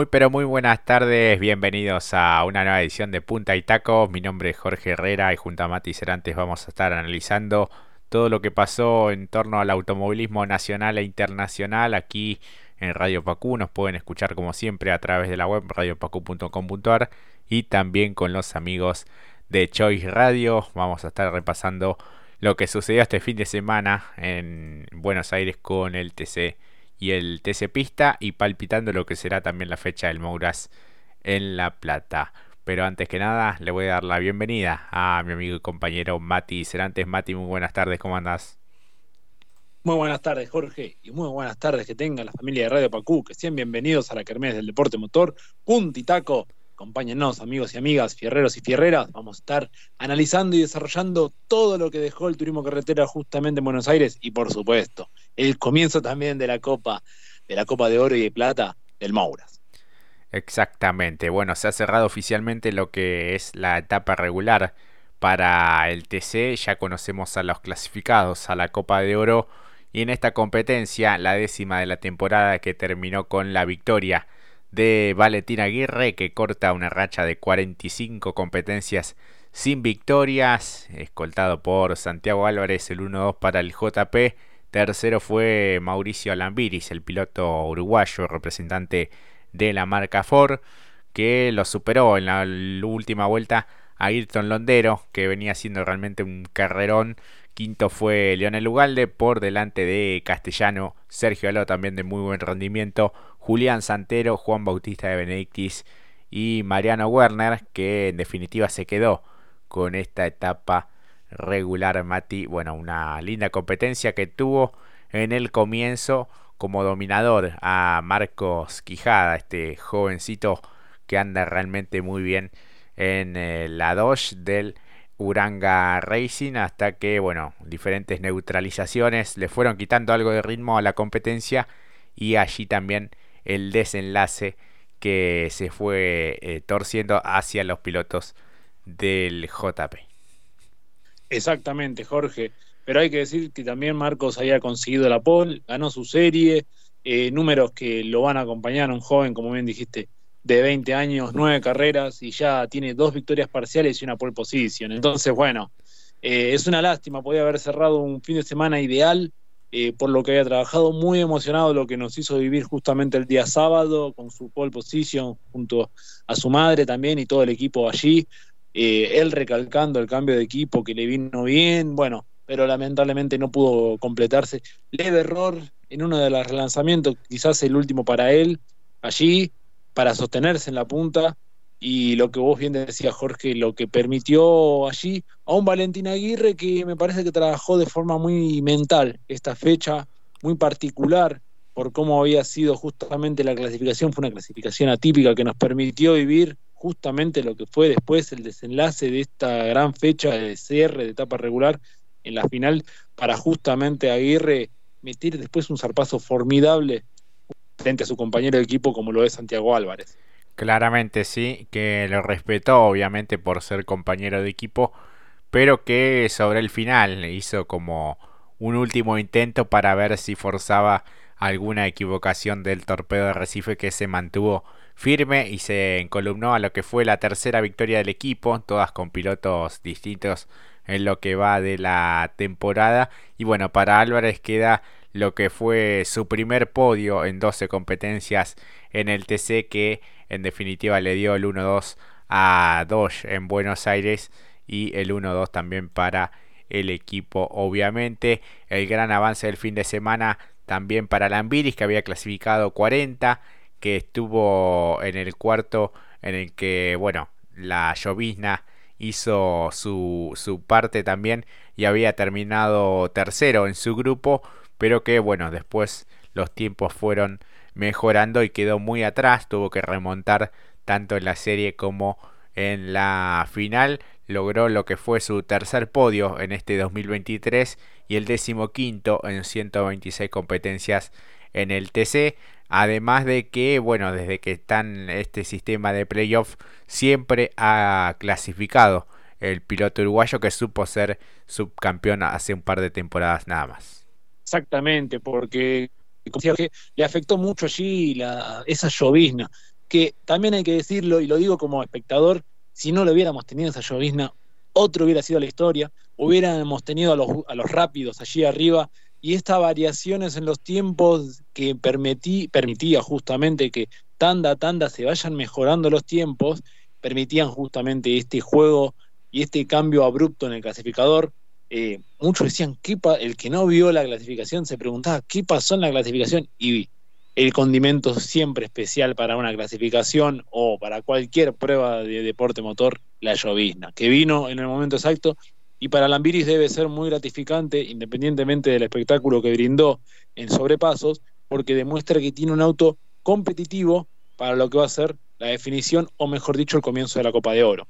Muy pero muy buenas tardes, bienvenidos a una nueva edición de Punta y Taco. Mi nombre es Jorge Herrera y junto a Mati Cerantes vamos a estar analizando todo lo que pasó en torno al automovilismo nacional e internacional aquí en Radio Pacu. Nos pueden escuchar como siempre a través de la web radiopacu.com.ar y también con los amigos de Choice Radio. Vamos a estar repasando lo que sucedió este fin de semana en Buenos Aires con el TC y el TC Pista y palpitando lo que será también la fecha del Mouras en La Plata. Pero antes que nada, le voy a dar la bienvenida a mi amigo y compañero Mati Cerantes. Mati, muy buenas tardes, ¿cómo andas? Muy buenas tardes, Jorge, y muy buenas tardes que tenga la familia de Radio Pacú, que sean bienvenidos a la Kermés del Deporte Motor, Puntitaco. Acompáñennos, amigos y amigas, fierreros y fierreras. Vamos a estar analizando y desarrollando todo lo que dejó el turismo carretera justamente en Buenos Aires y, por supuesto, el comienzo también de la Copa, de la Copa de Oro y de Plata del Mauras. Exactamente. Bueno, se ha cerrado oficialmente lo que es la etapa regular para el TC. Ya conocemos a los clasificados a la Copa de Oro. Y en esta competencia, la décima de la temporada que terminó con la victoria de Valentín Aguirre que corta una racha de 45 competencias sin victorias, escoltado por Santiago Álvarez el 1-2 para el JP. Tercero fue Mauricio Alambiris, el piloto uruguayo, representante de la marca Ford, que lo superó en la última vuelta a Ayrton Londero, que venía siendo realmente un carrerón Quinto fue Leonel Ugalde por delante de Castellano, Sergio Aló también de muy buen rendimiento, Julián Santero, Juan Bautista de Benedictis y Mariano Werner, que en definitiva se quedó con esta etapa regular Mati. Bueno, una linda competencia que tuvo en el comienzo como dominador a Marcos Quijada, este jovencito que anda realmente muy bien en eh, la Dodge del Uranga Racing hasta que, bueno, diferentes neutralizaciones le fueron quitando algo de ritmo a la competencia y allí también el desenlace que se fue eh, torciendo hacia los pilotos del JP. Exactamente, Jorge. Pero hay que decir que también Marcos había conseguido la pole, ganó su serie, eh, números que lo van a acompañar, un joven, como bien dijiste, de 20 años, nueve carreras y ya tiene dos victorias parciales y una pole position. Entonces, bueno, eh, es una lástima, podía haber cerrado un fin de semana ideal eh, por lo que había trabajado, muy emocionado lo que nos hizo vivir justamente el día sábado con su pole position junto a su madre también y todo el equipo allí. Eh, él recalcando el cambio de equipo que le vino bien, bueno, pero lamentablemente no pudo completarse. Leve error en uno de los relanzamientos, quizás el último para él, allí, para sostenerse en la punta y lo que vos bien decías, Jorge, lo que permitió allí a un Valentín Aguirre que me parece que trabajó de forma muy mental esta fecha, muy particular por cómo había sido justamente la clasificación, fue una clasificación atípica que nos permitió vivir justamente lo que fue después el desenlace de esta gran fecha de cierre de etapa regular en la final para justamente Aguirre meter después un zarpazo formidable frente a su compañero de equipo como lo es Santiago Álvarez. Claramente sí, que lo respetó obviamente por ser compañero de equipo, pero que sobre el final hizo como un último intento para ver si forzaba alguna equivocación del torpedo de Recife que se mantuvo firme y se encolumnó a lo que fue la tercera victoria del equipo, todas con pilotos distintos en lo que va de la temporada. Y bueno, para Álvarez queda lo que fue su primer podio en 12 competencias en el TC que en definitiva le dio el 1-2 a Dodge en Buenos Aires y el 1-2 también para el equipo obviamente. El gran avance del fin de semana también para Lambiris que había clasificado 40 que estuvo en el cuarto en el que bueno la llovizna hizo su, su parte también y había terminado tercero en su grupo pero que bueno, después los tiempos fueron mejorando y quedó muy atrás, tuvo que remontar tanto en la serie como en la final, logró lo que fue su tercer podio en este 2023 y el décimo quinto en 126 competencias en el TC, además de que, bueno, desde que están este sistema de playoff siempre ha clasificado el piloto uruguayo que supo ser subcampeón hace un par de temporadas nada más. Exactamente, porque le afectó mucho allí la, esa llovizna. que también hay que decirlo, y lo digo como espectador, si no lo hubiéramos tenido esa llovizna, otro hubiera sido la historia, hubiéramos tenido a los, a los rápidos allí arriba, y estas variaciones en los tiempos que permití, permitía justamente que tanda a tanda se vayan mejorando los tiempos, permitían justamente este juego y este cambio abrupto en el clasificador. Eh, muchos decían, ¿qué el que no vio la clasificación se preguntaba, ¿qué pasó en la clasificación? Y el condimento siempre especial para una clasificación o para cualquier prueba de deporte motor, la llovizna, que vino en el momento exacto. Y para Lambiris debe ser muy gratificante, independientemente del espectáculo que brindó en sobrepasos, porque demuestra que tiene un auto competitivo para lo que va a ser la definición, o mejor dicho, el comienzo de la Copa de Oro.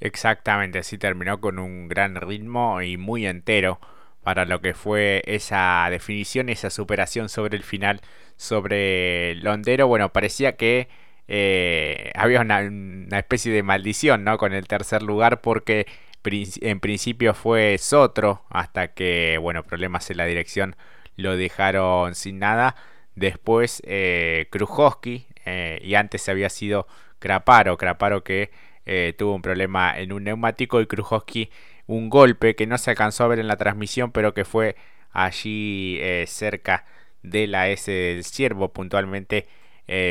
Exactamente, así terminó con un gran ritmo y muy entero para lo que fue esa definición, esa superación sobre el final, sobre Londero. Bueno, parecía que eh, había una, una, especie de maldición ¿no? con el tercer lugar porque en principio fue Sotro hasta que, bueno, problemas en la dirección lo dejaron sin nada. Después eh, eh, y antes había sido Craparo, Craparo que eh, tuvo un problema en un neumático y Krujowski un golpe que no se alcanzó a ver en la transmisión pero que fue allí eh, cerca de la S del Ciervo puntualmente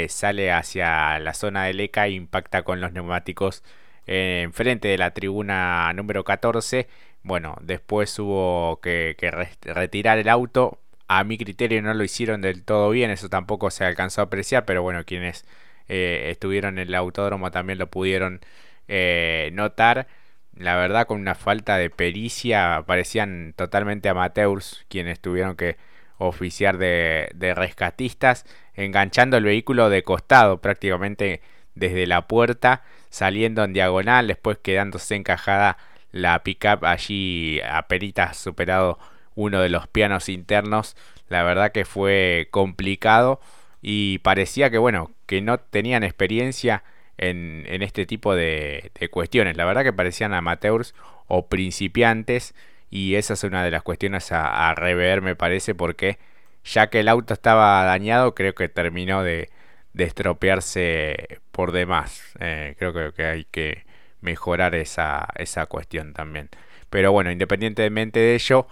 sale hacia la zona del ECA e impacta con los neumáticos enfrente de la tribuna número 14. Bueno, después hubo que, retirar el auto. A mi criterio no lo hicieron del todo bien, eso tampoco se alcanzó a apreciar, pero bueno, quienes eh, estuvieron en el autódromo también lo pudieron eh, notar. La verdad, con una falta de pericia, parecían totalmente amateurs quienes tuvieron que oficiar de, de rescatistas, enganchando el vehículo de costado prácticamente desde la puerta saliendo en diagonal, después quedándose encajada la pickup allí apenas superado uno de los pianos internos. La verdad que fue complicado y parecía que bueno, que no tenían experiencia en, este tipo de, cuestiones. La verdad que parecían amateurs o principiantes y esa es una de las cuestiones a, a rever me parece porque ya que el auto estaba dañado creo que terminó de, de estropearse por demás. Eh, creo que, hay que mejorar esa, esa cuestión también. Pero bueno, independientemente de ello,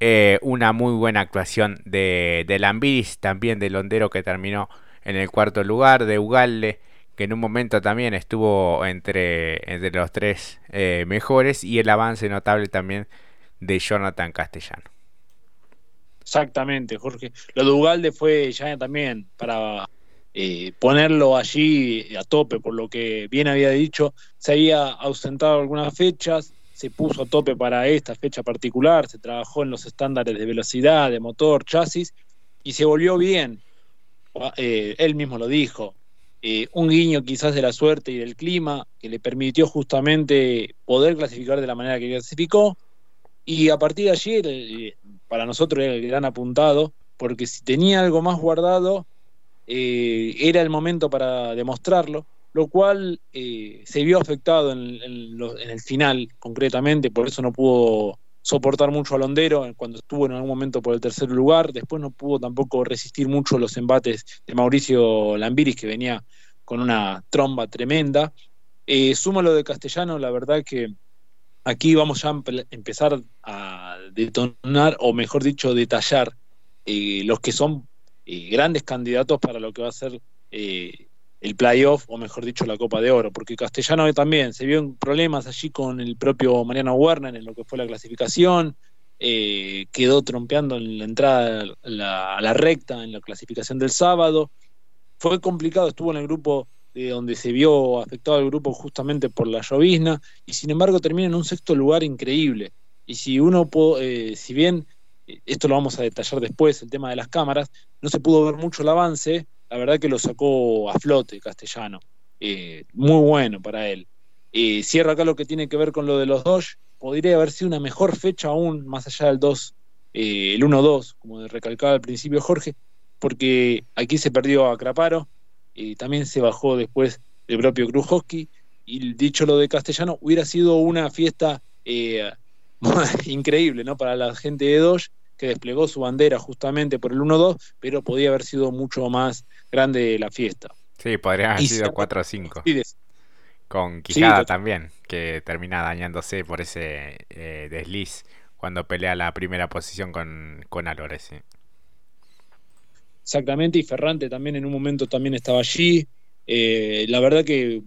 eh, una muy buena actuación de, de Lambiris, también de Londero que terminó en el cuarto lugar, de Ugalde que en un momento también estuvo entre, entre los tres eh, mejores, y el avance notable también de Jonathan Castellano. Exactamente, Jorge. Lo de Ugalde fue ya también para eh, ponerlo allí a tope, por lo que bien había dicho, se había ausentado algunas fechas, se puso a tope para esta fecha particular, se trabajó en los estándares de velocidad, de motor, chasis, y se volvió bien. Eh, él mismo lo dijo, eh, un guiño quizás de la suerte y del clima, que le permitió justamente poder clasificar de la manera que clasificó, y a partir de allí, para nosotros era el gran apuntado, porque si tenía algo más guardado, eh, era el momento para demostrarlo, lo cual eh, se vio afectado en, el final concretamente, por eso no pudo soportar mucho a Londero cuando estuvo en algún momento por el tercer lugar, después no pudo tampoco resistir mucho los embates de Mauricio Lambiris, que venía con una tromba tremenda. Eh, sumo lo de Castellano, la verdad que aquí vamos ya a empezar a detonar, o mejor dicho, detallar eh, los que son grandes candidatos para lo que va a ser el playoff, o mejor dicho, la Copa de Oro, porque Castellano también se vio en problemas allí con el propio Mariano Werner en lo que fue la clasificación, eh, quedó trompeando en la entrada a la, recta en la clasificación del sábado. Fue complicado, estuvo en el grupo de donde se vio afectado el grupo justamente por la llovizna, y sin embargo termina en un sexto lugar increíble. Y si uno, eh, si bien esto lo vamos a detallar después, el tema de las cámaras, no se pudo ver mucho el avance, la verdad que lo sacó a flote castellano, eh, muy bueno para él. Eh, cierra acá lo que tiene que ver con lo de los dos, podría haber sido una mejor fecha aún, más allá del 2, eh, el 1-2, como recalcaba al principio Jorge, porque aquí se perdió a Craparo, también se bajó después el propio Krujowski, y dicho lo de castellano, hubiera sido una fiesta increíble ¿no? para la gente de Dodge que desplegó su bandera justamente por el 1-2, pero podía haber sido mucho más grande la fiesta. Sí, podrían haber sido 4 o 5. Con Quijada también, que termina dañándose por ese eh, desliz cuando pelea la primera posición con, con Álvarez. Exactamente, y Ferrante también en un momento también estaba allí. Eh, la verdad que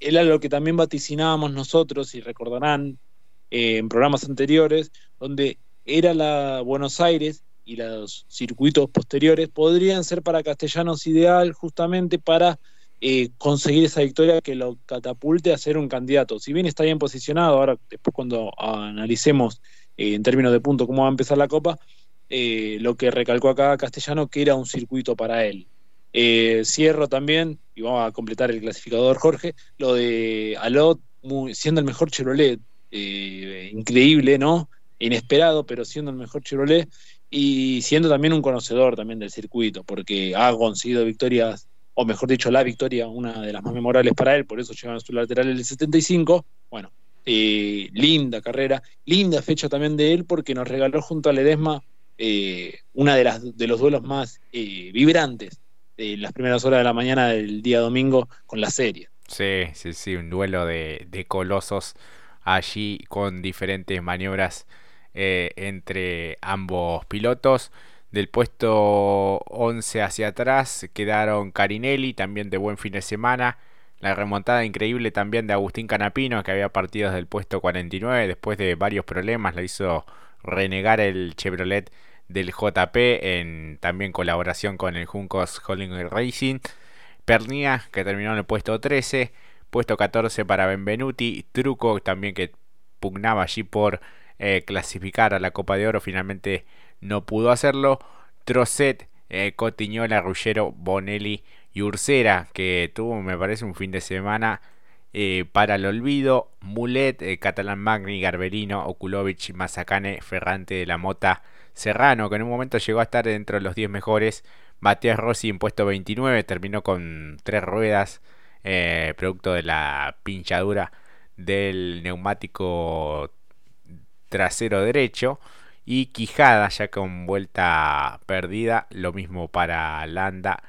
era lo que también vaticinábamos nosotros, y recordarán eh, en programas anteriores, donde era la Buenos Aires y los circuitos posteriores podrían ser para Castellanos ideal justamente para eh, conseguir esa victoria que lo catapulte a ser un candidato. Si bien está bien posicionado, ahora después cuando analicemos eh, en términos de punto cómo va a empezar la Copa, lo que recalcó acá Castellano que era un circuito para él. cierro también, y vamos a completar el clasificador Jorge, lo de Alot siendo el mejor Chevrolet, increíble, ¿no? Inesperado, pero siendo el mejor Chevrolet y siendo también un conocedor también del circuito, porque ha conseguido victorias, o mejor dicho, la victoria, una de las más memorables para él, por eso llegan a su lateral el 75. Bueno, eh, linda carrera, linda fecha también de él, porque nos regaló junto a Ledesma eh, una de, las, de los duelos más eh, vibrantes de las primeras horas de la mañana del día domingo con la serie. Sí, sí, sí, un duelo de, de colosos allí con diferentes maniobras eh, entre ambos pilotos. Del puesto 11 hacia atrás quedaron Carinelli, también de buen fin de semana. La remontada increíble también de Agustín Canapino, que había partido desde el puesto 49 después de varios problemas. Le hizo renegar el Chevrolet del JP en también colaboración con el Juncos Holding Racing. Pernia, que terminó en el puesto 13. Puesto 14 para Benvenuti. Truco también que pugnaba allí por eh, clasificar a la Copa de Oro, finalmente no pudo hacerlo. Trocet, eh, Cotiñola, Ruggero, Bonelli y Ursera, que tuvo, me parece, un fin de semana eh, para el olvido. Mulet, Catalán Magni, Garberino, Okulovic, Mazacane, Ferrante de la Mota, Serrano, que en un momento llegó a estar dentro de los 10 mejores. Matías Rossi en puesto 29, terminó con tres ruedas, producto de la pinchadura del neumático trasero derecho y Quijada ya con vuelta perdida, lo mismo para Landa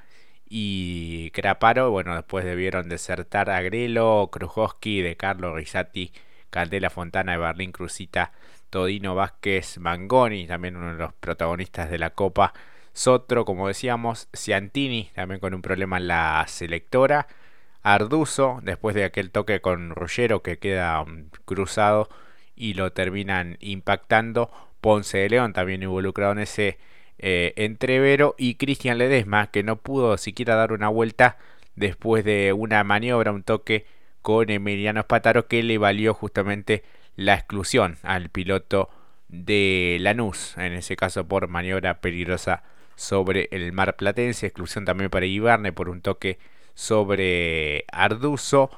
y Craparo, bueno, después debieron desertar Agrelo, Krujowski, De Carlo Risati, Candela Fontana, Berlín Cruzita, Todino Vázquez, Mangoni, también uno de los protagonistas de la Copa, Sotro, como decíamos, Ciantini, también con un problema en la selectora, Arduzo, después de aquel toque con Ruggero que queda um, cruzado, y lo terminan impactando. Ponce de León también involucrado en ese eh, entrevero y Cristian Ledesma que no pudo siquiera dar una vuelta después de una maniobra, un toque con Emiliano Espataro que le valió justamente la exclusión al piloto de Lanús, en ese caso por maniobra peligrosa sobre el Mar Platense, exclusión también para Ibarne por un toque sobre Arduzo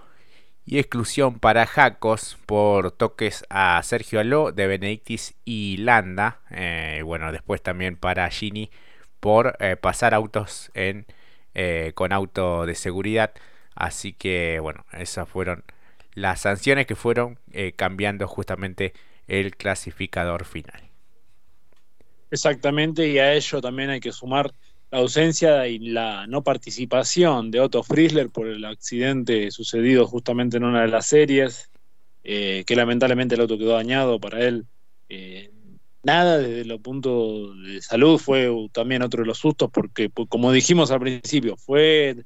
y exclusión para Jacos por toques a Sergio Aló de Benedictis y Landa. Eh, bueno, después también para Gini por eh, pasar autos eh, con auto de seguridad. Así que bueno, esas fueron las sanciones que fueron cambiando justamente el clasificador final. Exactamente, y a ello también hay que sumar la ausencia y la no participación de Otto Friesler por el accidente sucedido justamente en una de las series, eh, que lamentablemente el auto quedó dañado para él. Eh, nada desde el punto de salud fue también otro de los sustos, porque pues, como dijimos al principio, fue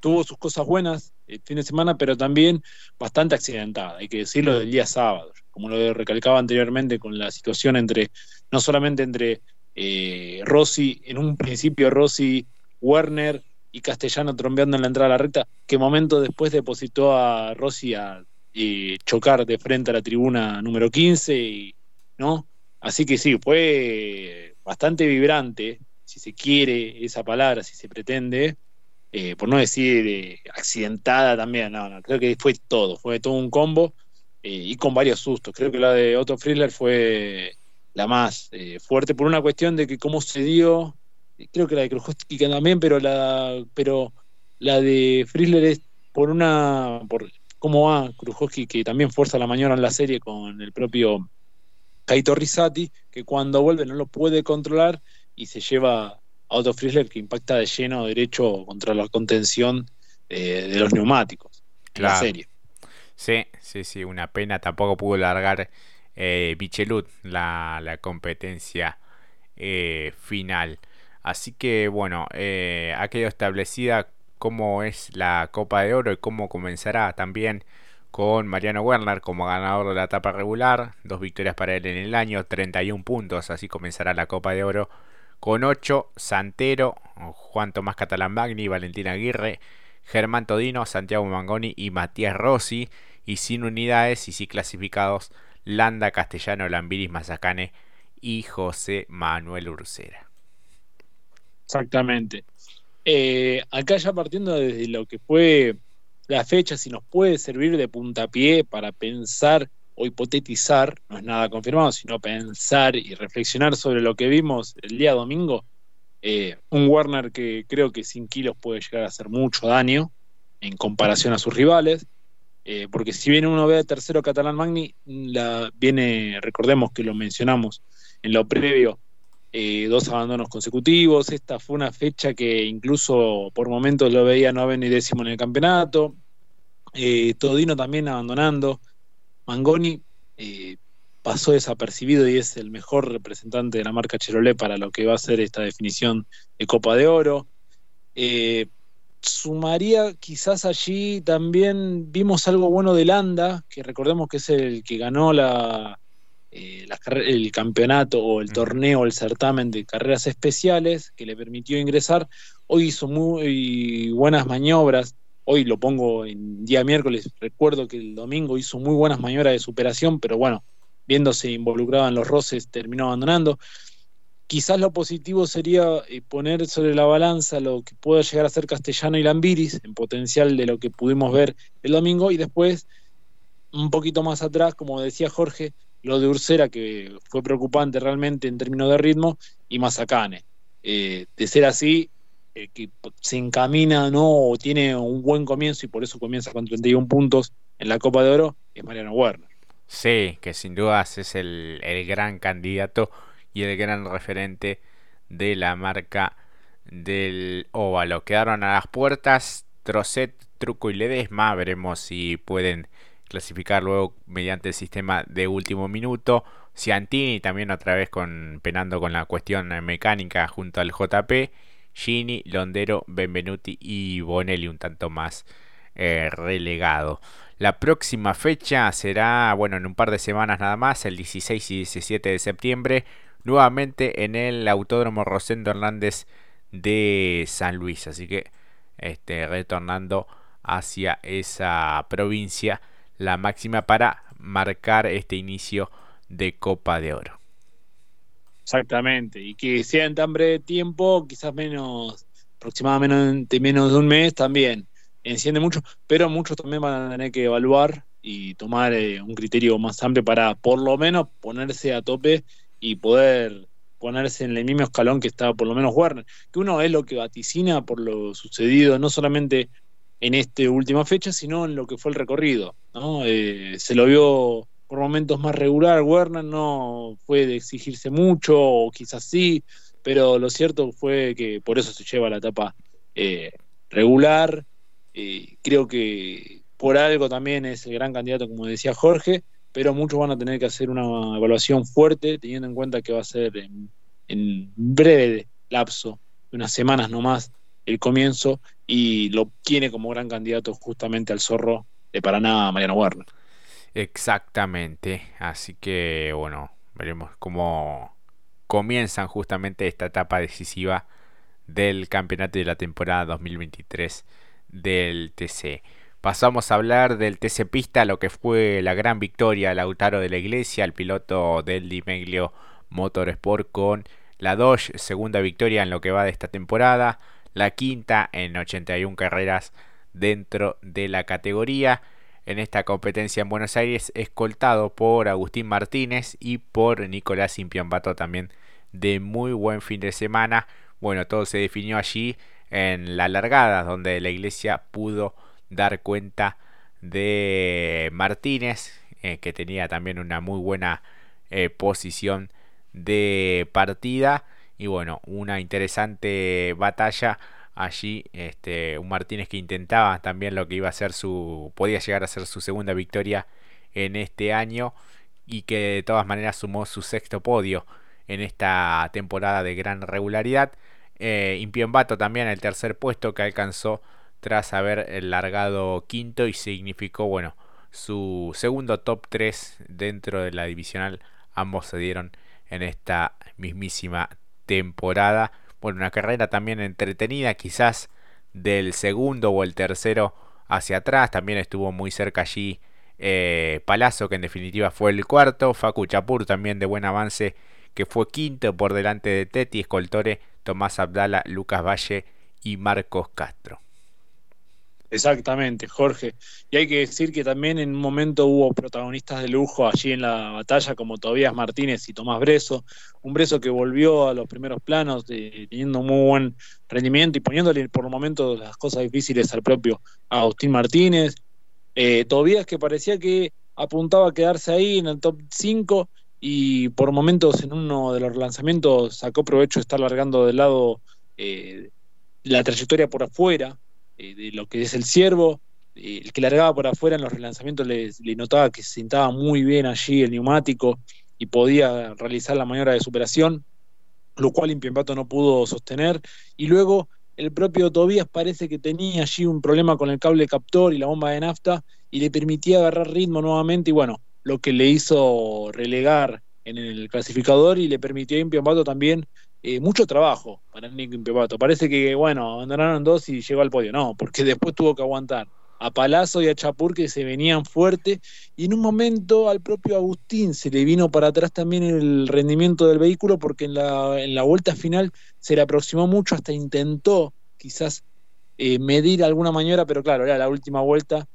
tuvo sus cosas buenas el fin de semana, pero también bastante accidentada, hay que decirlo del día sábado, como lo recalcaba anteriormente con la situación entre, no solamente entre eh, Rossi, en un principio Rossi, Werner y Castellano trompeando en la entrada a la recta, que momento después depositó a Rossi a eh, chocar de frente a la tribuna número 15, ¿no? Así que sí, fue bastante vibrante, si se quiere esa palabra, si se pretende, eh, por no decir accidentada también, no, no, creo que fue todo, fue todo un combo y con varios sustos. Creo que la de Otto Friedler fue la más eh, fuerte por una cuestión de que cómo se dio, creo que la de Krujowski también, pero la, pero la de Frizzler es por una, por cómo va Krujowski, que también fuerza la mañana en la serie con el propio Kaito Risati, que cuando vuelve no lo puede controlar y se lleva a Otto Frizzler que impacta de lleno derecho contra la contención de los neumáticos en la serie. Sí, sí, sí, una pena. Tampoco pudo largar eh, Bichelut la, competencia eh, final. Así que bueno, eh, ha quedado establecida cómo es la Copa de Oro y cómo comenzará también con Mariano Werner como ganador de la etapa regular, dos victorias para él en el año, 31 puntos, así comenzará la Copa de Oro con 8, Santero, Juan Tomás Catalán Magni, Valentín Aguirre, Germán Todino, Santiago Mangoni y Matías Rossi, y sin unidades y sí clasificados Landa, Castellano, Lambiris, Mazacane y José Manuel Ursera. Exactamente. Eh, acá ya partiendo desde lo que fue la fecha, si nos puede servir de puntapié para pensar o hipotetizar, no es nada confirmado, sino pensar y reflexionar sobre lo que vimos el día domingo, eh, un Warner que creo que sin kilos puede llegar a hacer mucho daño en comparación a sus rivales, eh, porque si bien uno ve tercero Catalán Magni, viene, recordemos que lo mencionamos en lo previo, eh, dos abandonos consecutivos. Esta fue una fecha que incluso por momentos lo veía no ni décimo en el campeonato. Eh, Todino también abandonando. Mangoni pasó desapercibido y es el mejor representante de la marca Cherolé para lo que va a ser esta definición de Copa de Oro. Sumaría quizás allí también vimos algo bueno de Landa, que recordemos que es el que ganó la, eh, el campeonato o el torneo, el certamen de carreras especiales que le permitió ingresar. Hoy hizo muy buenas maniobras. Hoy lo pongo en día miércoles. Recuerdo que el domingo hizo muy buenas maniobras de superación, pero bueno, viéndose involucrado en los roces, terminó abandonando. Quizás lo positivo sería eh, poner sobre la balanza lo que pueda llegar a ser Castellano y Lambiris, en potencial de lo que pudimos ver el domingo, y después, un poquito más atrás, como decía Jorge, lo de Ursera, que fue preocupante realmente en términos de ritmo, y Mazacane. Eh, de ser así, eh, que se encamina ¿no? o tiene un buen comienzo y por eso comienza con 31 puntos en la Copa de Oro, es Mariano Werner. Sí, que sin dudas es el, el gran candidato y el gran referente de la marca del óvalo. Quedaron a las puertas Trocet, Truco y Ledesma. Veremos si pueden clasificar luego mediante el sistema de último minuto. Ciantini también otra vez penando con la cuestión mecánica junto al JP. Gini, Londero, Benvenuti y Bonelli un tanto más eh, relegado. La próxima fecha será, bueno, en un par de semanas nada más, el 16 y 17 de septiembre, nuevamente en el Autódromo Rosendo Hernández de San Luis. Así que, este, retornando hacia esa provincia la máxima para marcar este inicio de Copa de Oro. Exactamente, y que sea en tan breve tiempo, quizás menos, aproximadamente menos de un mes también, enciende mucho, pero muchos también van a tener que evaluar y tomar eh, un criterio más amplio para por lo menos ponerse a tope y poder ponerse en el mismo escalón que estaba por lo menos Werner, que uno es lo que vaticina por lo sucedido, no solamente en esta última fecha, sino en lo que fue el recorrido. ¿no? Eh, se lo vio por momentos más regular, Werner no fue de exigirse mucho, o quizás sí, pero lo cierto fue que por eso se lleva la etapa eh, regular. Eh, creo que por algo también es el gran candidato, como decía Jorge, pero muchos van a tener que hacer una evaluación fuerte, teniendo en cuenta que va a ser en, breve lapso, unas semanas nomás, el comienzo y lo tiene como gran candidato justamente al zorro de Paraná, Mariano Werner. Exactamente, así que bueno, veremos cómo comienzan justamente esta etapa decisiva del campeonato de la temporada 2023 del TC. Pasamos a hablar del TC Pista, lo que fue la gran victoria de Lautaro de la Iglesia, el piloto del Dimeglio Motorsport con la Dodge, segunda victoria en lo que va de esta temporada la quinta en 81 carreras dentro de la categoría. En esta competencia en Buenos Aires, escoltado por Agustín Martínez y por Nicolás Impiambato también de muy buen fin de semana. Bueno, todo se definió allí en la largada, donde la iglesia pudo dar cuenta de Martínez, eh, que tenía también una muy buena eh, posición de partida. Y bueno, una interesante batalla allí este, un Martínez que intentaba también lo que iba a ser su podía llegar a ser su segunda victoria en este año y que de todas maneras sumó su sexto podio en esta temporada de gran regularidad. Eh, Impiembato también el tercer puesto que alcanzó tras haber largado quinto y significó bueno su segundo top 3 dentro de la divisional. Ambos se dieron en esta mismísima temporada. Bueno, una carrera también entretenida, quizás del segundo o el tercero hacia atrás, también estuvo muy cerca allí eh, Palazzo, que en definitiva fue el cuarto, Facu Chapur también de buen avance, que fue quinto por delante de Teti, Escoltore, Tomás Abdala, Lucas Valle y Marcos Castro. Exactamente, Jorge. Y hay que decir que también en un momento hubo protagonistas de lujo allí en la batalla, como Tobías Martínez y Tomás Breso. Un Breso que volvió a los primeros planos, teniendo un muy buen rendimiento y poniéndole por el momento las cosas difíciles al propio Agustín Martínez. Eh, Tobías que parecía que apuntaba a quedarse ahí en el top 5 y por momentos en uno de los lanzamientos sacó provecho de estar largando del lado eh, la trayectoria por afuera eh, de lo que es el ciervo. Eh, el que largaba por afuera en los relanzamientos le, notaba que se sentaba muy bien allí el neumático y podía realizar la maniobra de superación, lo cual Impiempato no pudo sostener. Y luego el propio Tobías parece que tenía allí un problema con el cable captor y la bomba de nafta y le permitía agarrar ritmo nuevamente y bueno, lo que le hizo relegar en el clasificador y le permitió a Impiempato también eh, mucho trabajo para Nico Impepato. Parece que, bueno, abandonaron dos y llegó al podio. No, porque después tuvo que aguantar a Palazzo y a Chapur que se venían fuerte y en un momento al propio Agustín se le vino para atrás también el rendimiento del vehículo porque en la, en la vuelta final se le aproximó mucho hasta intentó quizás eh, medir alguna maniobra, pero claro, la última vuelta,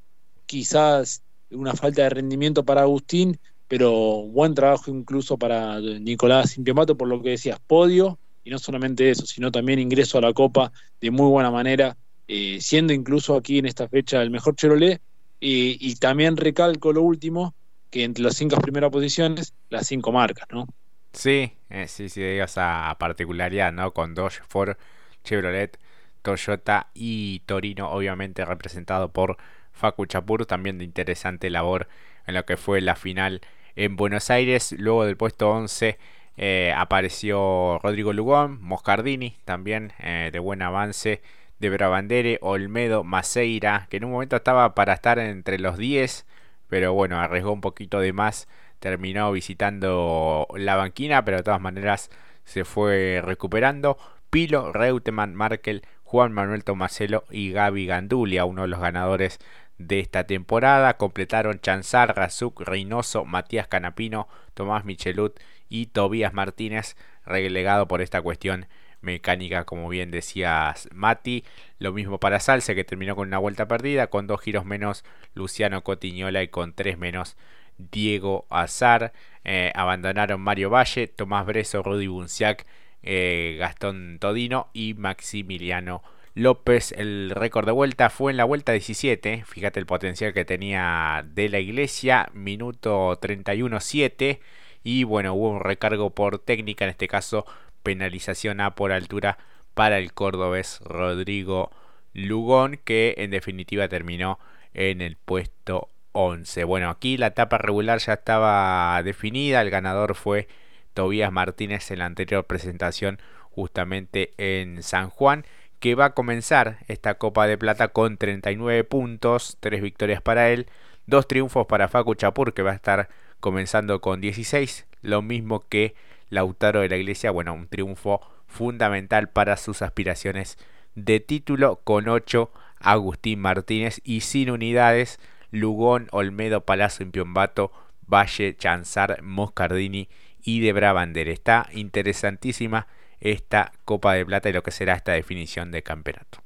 quizás una falta de rendimiento para Agustín pero buen trabajo incluso para Nicolás Impiamato por lo que decías, podio, y no solamente eso, sino también ingreso a la Copa de muy buena manera, eh, siendo incluso aquí en esta fecha el mejor Chevrolet, y también recalco lo último, que entre las cinco primeras posiciones, las cinco marcas, ¿no? Sí, eh, sí, sí, esa particularidad, ¿no? Con Dodge, Ford, Chevrolet, Toyota y Torino, obviamente representado por Facu Chapur, también de interesante labor en lo que fue la final en Buenos Aires. Luego del puesto 11 eh, apareció Rodrigo Lugón, Moscardini también eh, de buen avance. De Brabandere, Olmedo, Maceira, que en un momento estaba para estar entre los 10, pero bueno, arriesgó un poquito de más. Terminó visitando la banquina, pero de todas maneras se fue recuperando. Pilo, Reutemann, Markel, Juan Manuel Tomaselo y Gaby Gandulia, uno de los ganadores de esta temporada. Completaron Chanzar, Razuk, Reynoso, Matías Canapino, Tomás Michelut y Tobías Martínez, relegado por esta cuestión mecánica, como bien decías Mati. Lo mismo para Salce, que terminó con una vuelta perdida, con dos giros menos Luciano Cotiñola y con tres menos Diego Azar. Eh, abandonaron Mario Valle, Tomás Breso, Rudy Bunciac, eh, Gastón Todino y Maximiliano López, el récord de vuelta fue en la vuelta 17. Fíjate el potencial que tenía de la iglesia. Minuto 31-7. Y bueno, hubo un recargo por técnica, en este caso penalización A por altura para el cordobés Rodrigo Lugón, que en definitiva terminó en el puesto 11. Bueno, aquí la etapa regular ya estaba definida. El ganador fue Tobías Martínez en la anterior presentación justamente en San Juan que va a comenzar esta Copa de Plata con 39 puntos, 3 victorias para él, 2 triunfos para Facu Chapur que va a estar comenzando con 16, lo mismo que Lautaro de la Iglesia, bueno, un triunfo fundamental para sus aspiraciones de título con 8 Agustín Martínez y sin unidades Lugón, Olmedo, Palazzo, Impiombato, Valle, Chanzar, Moscardini y de Brabander. Está interesantísima esta Copa de Plata y lo que será esta definición de campeonato.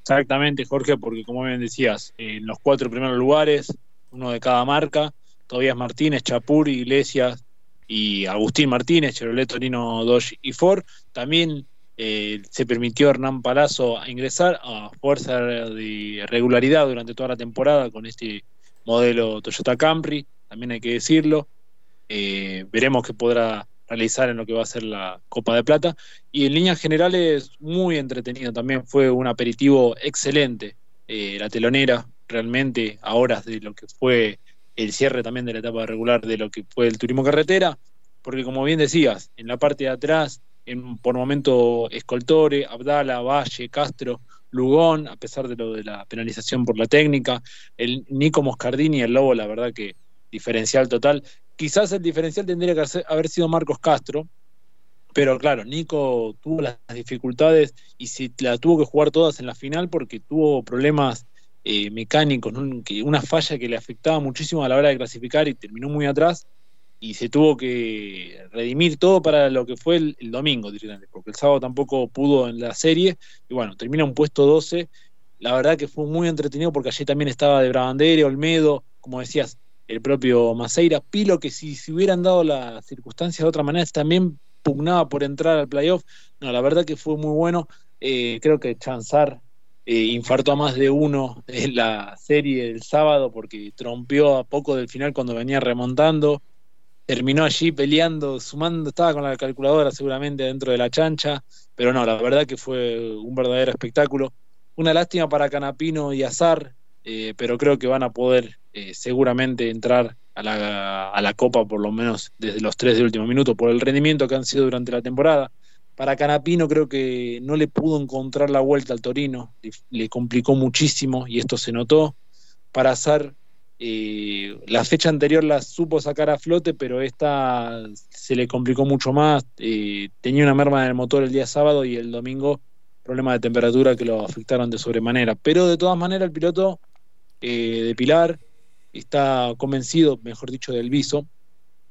Exactamente, Jorge, porque como bien decías, en los cuatro primeros lugares, uno de cada marca, Tobias Martínez, Chapur, Iglesias y Agustín Martínez, Chevrolet, Torino, Dodge y Ford. También eh, se permitió a Hernán Palazzo ingresar a fuerza de regularidad durante toda la temporada con este modelo Toyota Camry, también hay que decirlo. Eh, veremos qué podrá realizar en lo que va a ser la Copa de Plata. Y en líneas generales, muy entretenido también, fue un aperitivo excelente. Eh, la telonera, realmente, a horas de lo que fue el cierre también de la etapa regular de lo que fue el turismo carretera, porque como bien decías, en la parte de atrás, en, por momento Escoltore, Abdala, Valle, Castro, Lugón, a pesar de lo de la penalización por la técnica, el Nico Moscardini, el Lobo, la verdad que diferencial total. Quizás el diferencial tendría que haber sido Marcos Castro, pero claro, Nico tuvo las dificultades y se la tuvo que jugar todas en la final porque tuvo problemas eh, mecánicos, una falla que le afectaba muchísimo a la hora de clasificar y terminó muy atrás y se tuvo que redimir todo para lo que fue el, domingo directamente, porque el sábado tampoco pudo en la serie y bueno, termina un puesto 12. La verdad que fue muy entretenido porque allí también estaba de Brabandere, Olmedo, como decías, el propio Maceira, Pilo, que si se hubieran dado las circunstancias de otra manera, también pugnaba por entrar al playoff. No, la verdad que fue muy bueno. Eh, creo que Chanzar eh, infartó a más de uno en la serie del sábado porque trompeó a poco del final cuando venía remontando. Terminó allí peleando, sumando, estaba con la calculadora seguramente dentro de la chancha, pero no, la verdad que fue un verdadero espectáculo. Una lástima para Canapino y Azar, eh, pero creo que van a poder eh, seguramente entrar a la, a la, Copa por lo menos desde los tres de último minuto por el rendimiento que han sido durante la temporada. Para Canapino creo que no le pudo encontrar la vuelta al Torino, le, complicó muchísimo y esto se notó. Para Azar, eh, la fecha anterior la supo sacar a flote, pero esta se le complicó mucho más. tenía una merma en el motor el día sábado y el domingo problemas de temperatura que lo afectaron de sobremanera. Pero de todas maneras el piloto eh, de Pilar, está convencido, mejor dicho, del viso,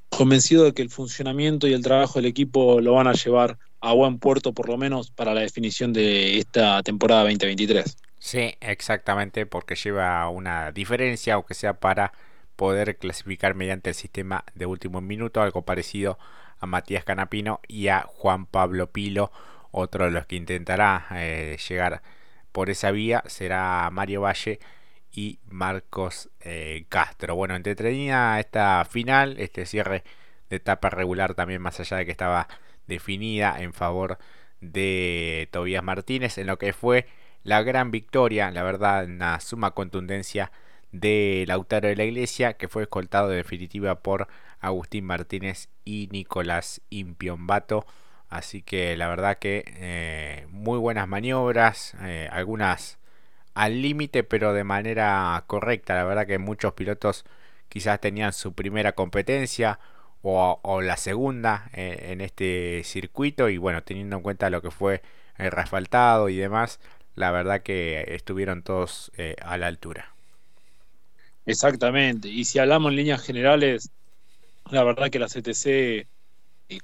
convencido de que el funcionamiento y el trabajo del equipo lo van a llevar a buen puerto, por lo menos para la definición de esta temporada 2023. Sí, exactamente, porque lleva una diferencia, aunque sea para poder clasificar mediante el sistema de último minuto, algo parecido a Matías Canapino y a Juan Pablo Pilo, otro de los que intentará eh, llegar por esa vía será Mario Valle y Marcos eh, Castro. Bueno, entretenida esta final, este cierre de etapa regular también más allá de que estaba definida en favor de Tobías Martínez en lo que fue la gran victoria, la verdad, una suma contundencia de Lautaro de la Iglesia que fue escoltado de definitiva por Agustín Martínez y Nicolás Impiombato. Así que la verdad que eh, muy buenas maniobras, eh, algunas al límite, pero de manera correcta. La verdad que muchos pilotos quizás tenían su primera competencia o, la segunda eh, en este circuito y bueno, teniendo en cuenta lo que fue el resfaltado y demás, la verdad que estuvieron todos eh, a la altura. Exactamente, y si hablamos en líneas generales, la verdad que la CTC eh,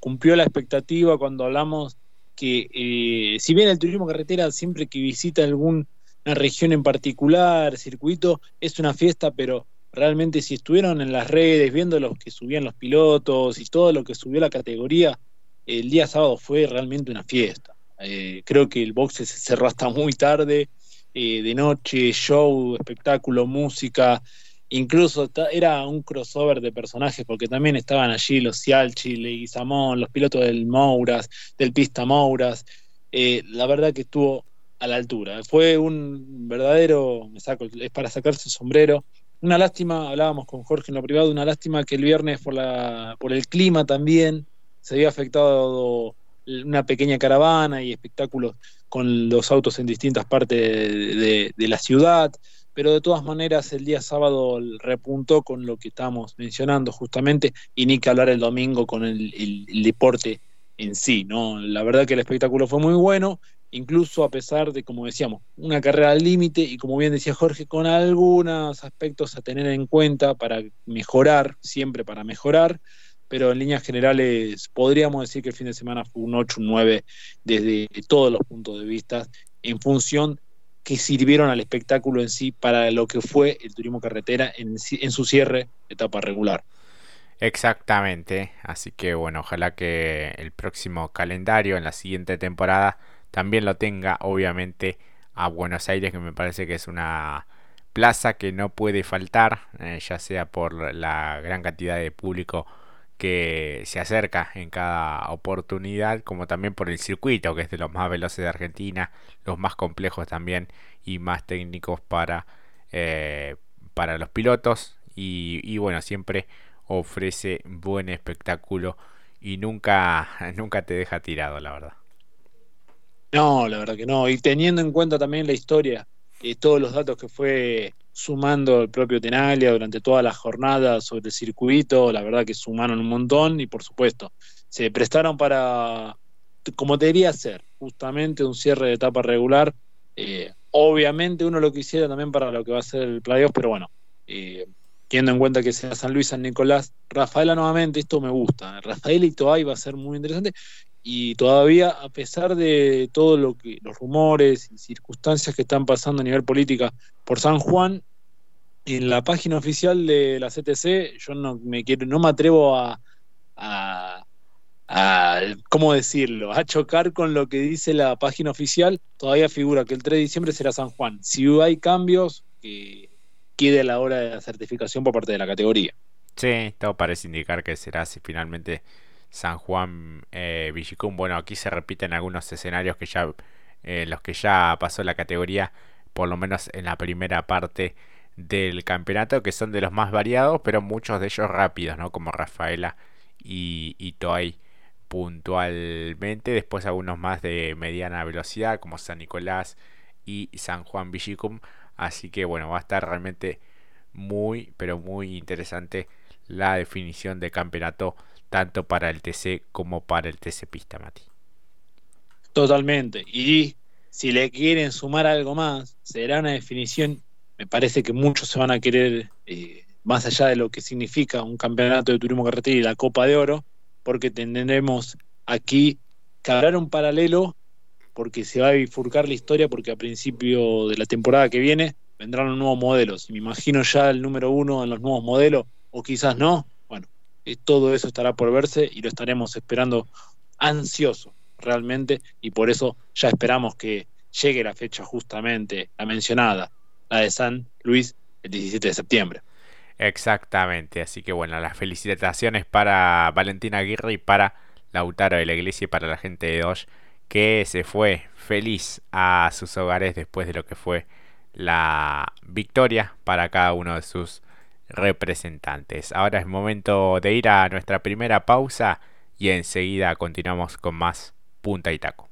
cumplió la expectativa cuando hablamos que si bien el turismo carretera siempre que visita algún una región en particular, circuito, es una fiesta, pero realmente si estuvieron en las redes viendo los que subían los pilotos y todo lo que subió la categoría, el día sábado fue realmente una fiesta. Eh, creo que el boxe se cerró hasta muy tarde, eh, de noche, show, espectáculo, música, incluso era un crossover de personajes porque también estaban allí los Cialchi, Leguizamón, los pilotos del Mouras, del Pista Mouras. Eh, la verdad que estuvo a la altura. Fue un verdadero, me saco, es para sacarse el sombrero. Una lástima, hablábamos con Jorge en lo privado, una lástima que el viernes por, la, por el clima también se había afectado una pequeña caravana y espectáculos con los autos en distintas partes de, la ciudad, pero de todas maneras el día sábado repuntó con lo que estamos mencionando justamente y ni que hablar el domingo con el, el deporte en sí, ¿no? La verdad que el espectáculo fue muy bueno incluso a pesar de, como decíamos, una carrera al límite y como bien decía Jorge, con algunos aspectos a tener en cuenta para mejorar, siempre para mejorar, pero en líneas generales podríamos decir que el fin de semana fue un 8, un 9 desde todos los puntos de vista en función que sirvieron al espectáculo en sí para lo que fue el turismo carretera en, en su cierre etapa regular. Exactamente, así que bueno, ojalá que el próximo calendario en la siguiente temporada también lo tenga obviamente a Buenos Aires que me parece que es una plaza que no puede faltar eh, ya sea por la gran cantidad de público que se acerca en cada oportunidad, como también por el circuito, que es de los más veloces de Argentina, los más complejos también y más técnicos para, eh, para los pilotos. Y, y, bueno, siempre ofrece buen espectáculo y nunca, nunca te deja tirado, la verdad. No, la verdad que no. Y teniendo en cuenta también la historia y todos los datos que fue sumando el propio Tenaglia durante toda la jornada sobre el circuito, la verdad que sumaron un montón y por supuesto se prestaron para, como debería ser, justamente un cierre de etapa regular. Eh, obviamente uno lo quisiera también para lo que va a ser el playoff, pero bueno, eh, teniendo en cuenta que sea San Luis, San Nicolás, Rafaela nuevamente, esto me gusta. Rafael y Toay va a ser muy interesante. Y todavía a pesar de todo lo que los rumores y circunstancias que están pasando a nivel política por San Juan en la página oficial de la CTC yo no me quiero no me atrevo a, a, a cómo decirlo a chocar con lo que dice la página oficial. Todavía figura que el 3 de diciembre será San Juan. Si hay cambios que quede a la hora de la certificación por parte de la categoría sí todo parece indicar que será si finalmente San Juan eh, Bueno, aquí se repiten algunos escenarios que ya eh, los que ya pasó la categoría, por lo menos en la primera parte del campeonato, que son de los más variados, pero muchos de ellos rápidos, ¿no? Como Rafaela y, y Toay puntualmente. Después algunos más de mediana velocidad, como San Nicolás y San Juan Villicum. Así que bueno, va a estar realmente muy, pero muy interesante la definición de campeonato tanto para el TC como para el TC Pista, Mati. Totalmente. Y si le quieren sumar algo más, será una definición, me parece que muchos se van a querer, eh, más allá de lo que significa un campeonato de turismo carretera y la Copa de Oro, porque tendremos aquí que hablar un paralelo, porque se va a bifurcar la historia, porque a principio de la temporada que viene vendrán los nuevos modelos. Y me imagino ya el número uno en los nuevos modelos, o quizás no, todo eso estará por verse y lo estaremos esperando ansioso realmente y por eso ya esperamos que llegue la fecha justamente la mencionada, la de San Luis el 17 de septiembre. Exactamente, así que bueno, las felicitaciones para Valentina Aguirre y para Lautaro de la Iglesia y para la gente de Dodge que se fue feliz a sus hogares después de lo que fue la victoria para cada uno de sus representantes. Ahora es momento de ir a nuestra primera pausa y enseguida continuamos con más punta y taco.